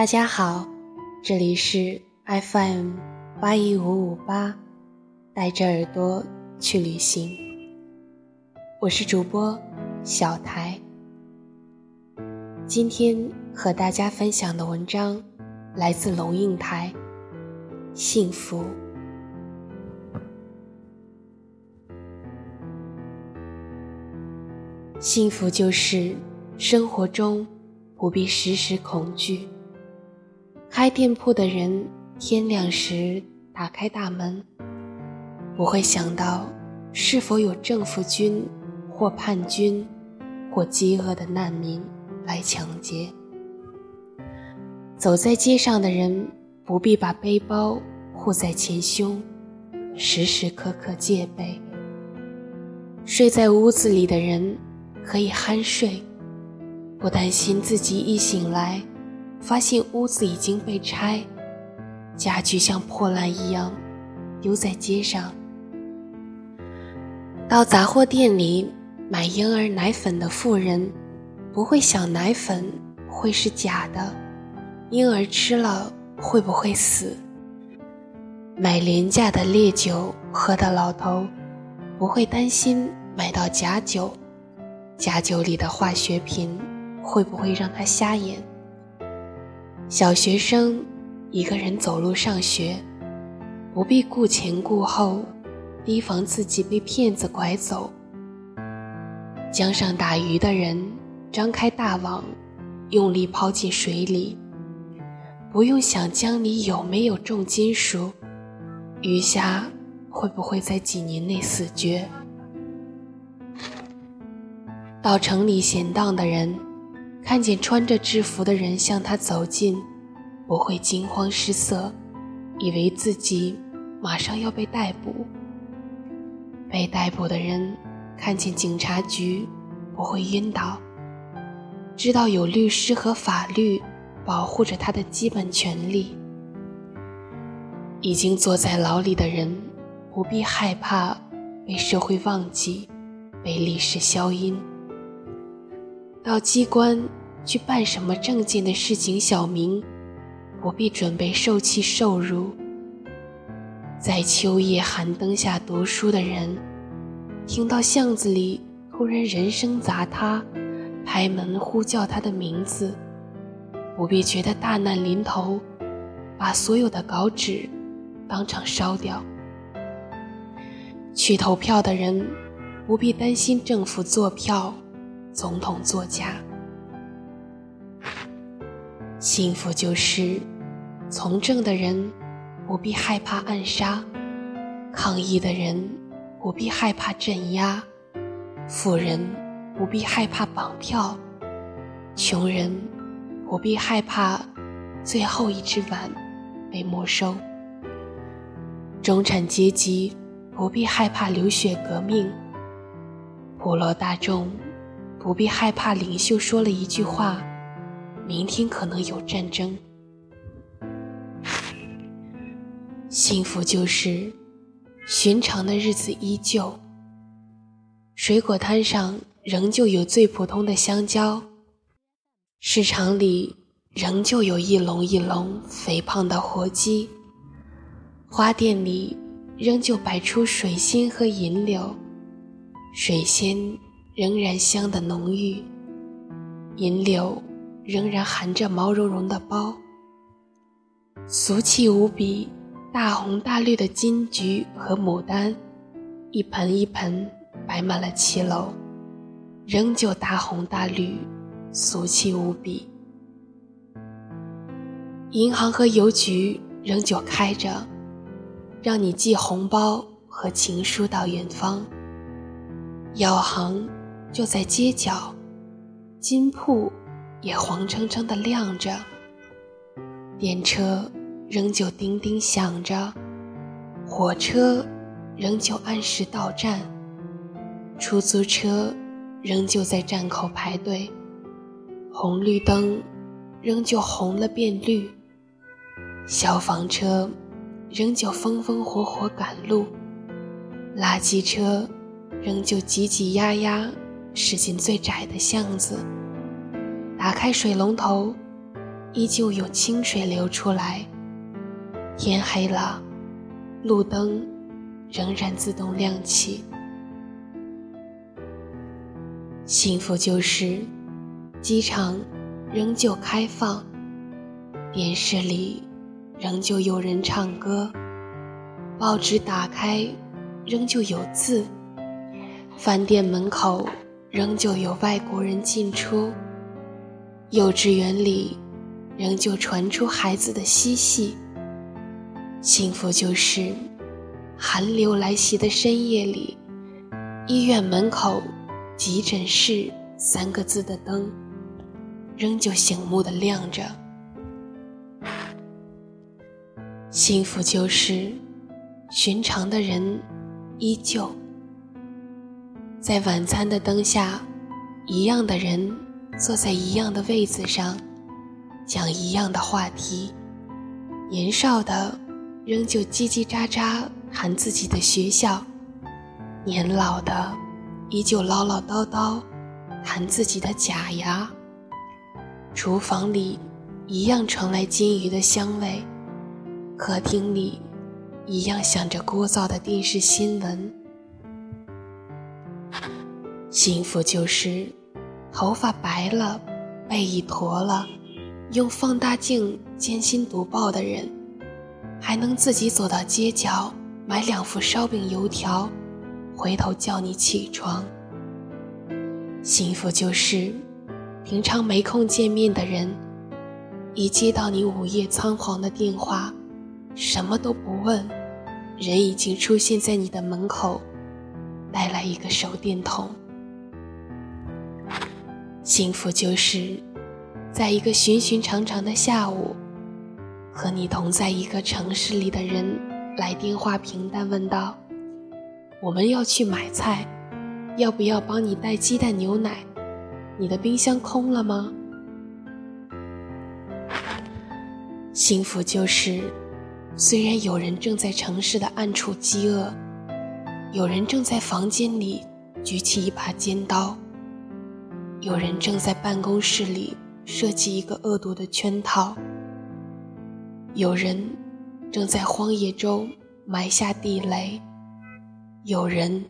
大家好，这里是 FM 八一五五八，带着耳朵去旅行。我是主播小台。今天和大家分享的文章来自龙应台，《幸福》。幸福就是生活中不必时时恐惧。开店铺的人天亮时打开大门，不会想到是否有政府军或叛军或饥饿的难民来抢劫。走在街上的人不必把背包护在前胸，时时刻刻戒备。睡在屋子里的人。可以酣睡，不担心自己一醒来，发现屋子已经被拆，家具像破烂一样丢在街上。到杂货店里买婴儿奶粉的妇人，不会想奶粉会是假的，婴儿吃了会不会死？买廉价的烈酒喝的老头，不会担心买到假酒。假酒里的化学品会不会让他瞎眼？小学生一个人走路上学，不必顾前顾后，提防自己被骗子拐走。江上打鱼的人张开大网，用力抛进水里，不用想江里有没有重金属，鱼虾会不会在几年内死绝。到城里闲荡的人，看见穿着制服的人向他走近，不会惊慌失色，以为自己马上要被逮捕。被逮捕的人看见警察局，不会晕倒，知道有律师和法律保护着他的基本权利。已经坐在牢里的人，不必害怕被社会忘记，被历史消音。到机关去办什么证件的市井小民，不必准备受气受辱。在秋夜寒灯下读书的人，听到巷子里突然人声杂沓，拍门呼叫他的名字，不必觉得大难临头，把所有的稿纸当场烧掉。去投票的人，不必担心政府做票。总统作家，幸福就是从政的人不必害怕暗杀，抗议的人不必害怕镇压，富人不必害怕绑票，穷人不必害怕最后一只碗被没收，中产阶级不必害怕流血革命，普罗大众。不必害怕，领袖说了一句话：“明天可能有战争。”幸福就是寻常的日子依旧，水果摊上仍旧有最普通的香蕉，市场里仍旧有一笼一笼肥胖的活鸡，花店里仍旧摆出水仙和银柳，水仙。仍然香的浓郁，银柳仍然含着毛茸茸的苞，俗气无比、大红大绿的金桔和牡丹，一盆一盆摆满了七楼，仍旧大红大绿，俗气无比。银行和邮局仍旧开着，让你寄红包和情书到远方。药行。就在街角，金铺也黄澄澄的亮着。电车仍旧叮叮响着，火车仍旧按时到站，出租车仍旧在站口排队，红绿灯仍旧红了变绿，消防车仍旧风风火火赶路，垃圾车仍旧挤挤压压。驶进最窄的巷子，打开水龙头，依旧有清水流出来。天黑了，路灯仍然自动亮起。幸福就是，机场仍旧开放，电视里仍旧有人唱歌，报纸打开仍旧有字，饭店门口仍旧有外国人进出。幼稚园里，仍旧传出孩子的嬉戏。幸福就是，寒流来袭的深夜里，医院门口“急诊室”三个字的灯，仍旧醒目的亮着。幸福就是，寻常的人依旧在晚餐的灯下，一样的人。坐在一样的位子上，讲一样的话题。年少的仍旧叽叽喳喳谈自己的学校，年老的依旧唠唠叨叨谈自己的假牙。厨房里一样传来金鱼的香味，客厅里一样响着聒噪的电视新闻。幸福就是。头发白了，背已驼了，用放大镜艰辛读报的人，还能自己走到街角买两副烧饼油条，回头叫你起床。幸福就是，平常没空见面的人，一接到你午夜仓皇的电话，什么都不问，人已经出现在你的门口，带来一个手电筒。幸福就是，在一个寻寻常常的下午，和你同在一个城市里的人来电话平淡问道：“我们要去买菜，要不要帮你带鸡蛋牛奶？你的冰箱空了吗？”幸福就是，虽然有人正在城市的暗处饥饿，有人正在房间里举起一把尖刀。有人正在办公室里设计一个恶毒的圈套，有人正在荒野中埋下地雷，有人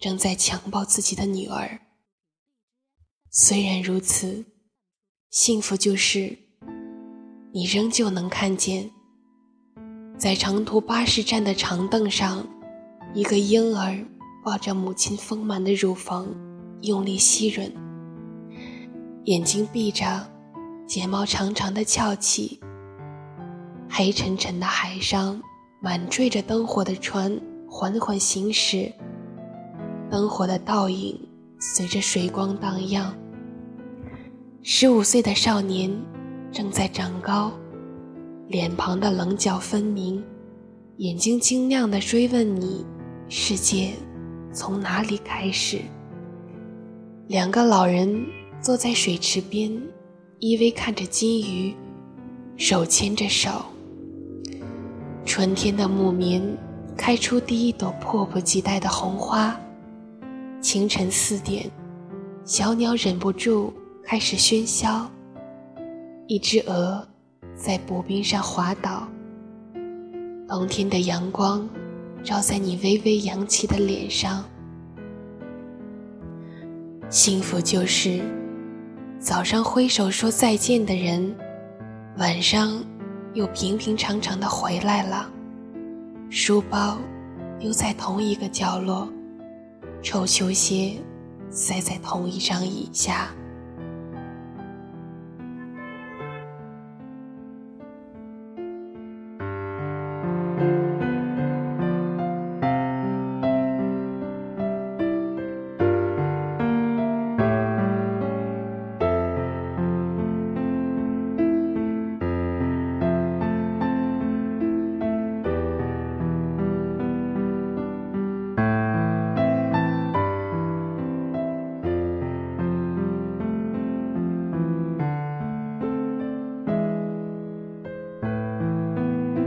正在强暴自己的女儿。虽然如此，幸福就是你仍旧能看见，在长途巴士站的长凳上，一个婴儿抱着母亲丰满的乳房，用力吸吮。眼睛闭着，睫毛长长的翘起。黑沉沉的海上，满缀着灯火的船缓缓行驶。灯火的倒影随着水光荡漾。十五岁的少年正在长高，脸庞的棱角分明，眼睛晶亮的追问你：世界从哪里开始？两个老人。坐在水池边，依偎看着金鱼，手牵着手。春天的木棉开出第一朵迫不及待的红花。清晨四点，小鸟忍不住开始喧嚣。一只鹅在薄冰上滑倒。冬天的阳光照在你微微扬起的脸上。幸福就是。早上挥手说再见的人，晚上又平平常常的回来了。书包丢在同一个角落，臭球鞋塞在同一张椅下。